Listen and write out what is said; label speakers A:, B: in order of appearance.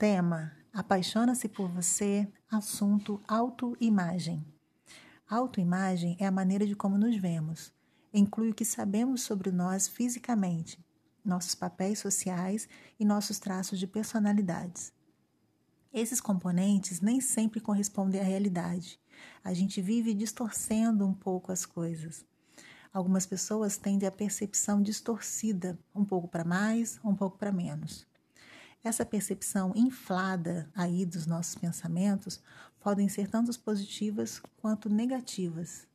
A: Tema: Apaixona-se por você, assunto autoimagem. Autoimagem é a maneira de como nos vemos. Inclui o que sabemos sobre nós fisicamente, nossos papéis sociais e nossos traços de personalidades. Esses componentes nem sempre correspondem à realidade. A gente vive distorcendo um pouco as coisas. Algumas pessoas tendem a percepção distorcida, um pouco para mais, um pouco para menos. Essa percepção inflada aí dos nossos pensamentos podem ser tanto positivas quanto negativas.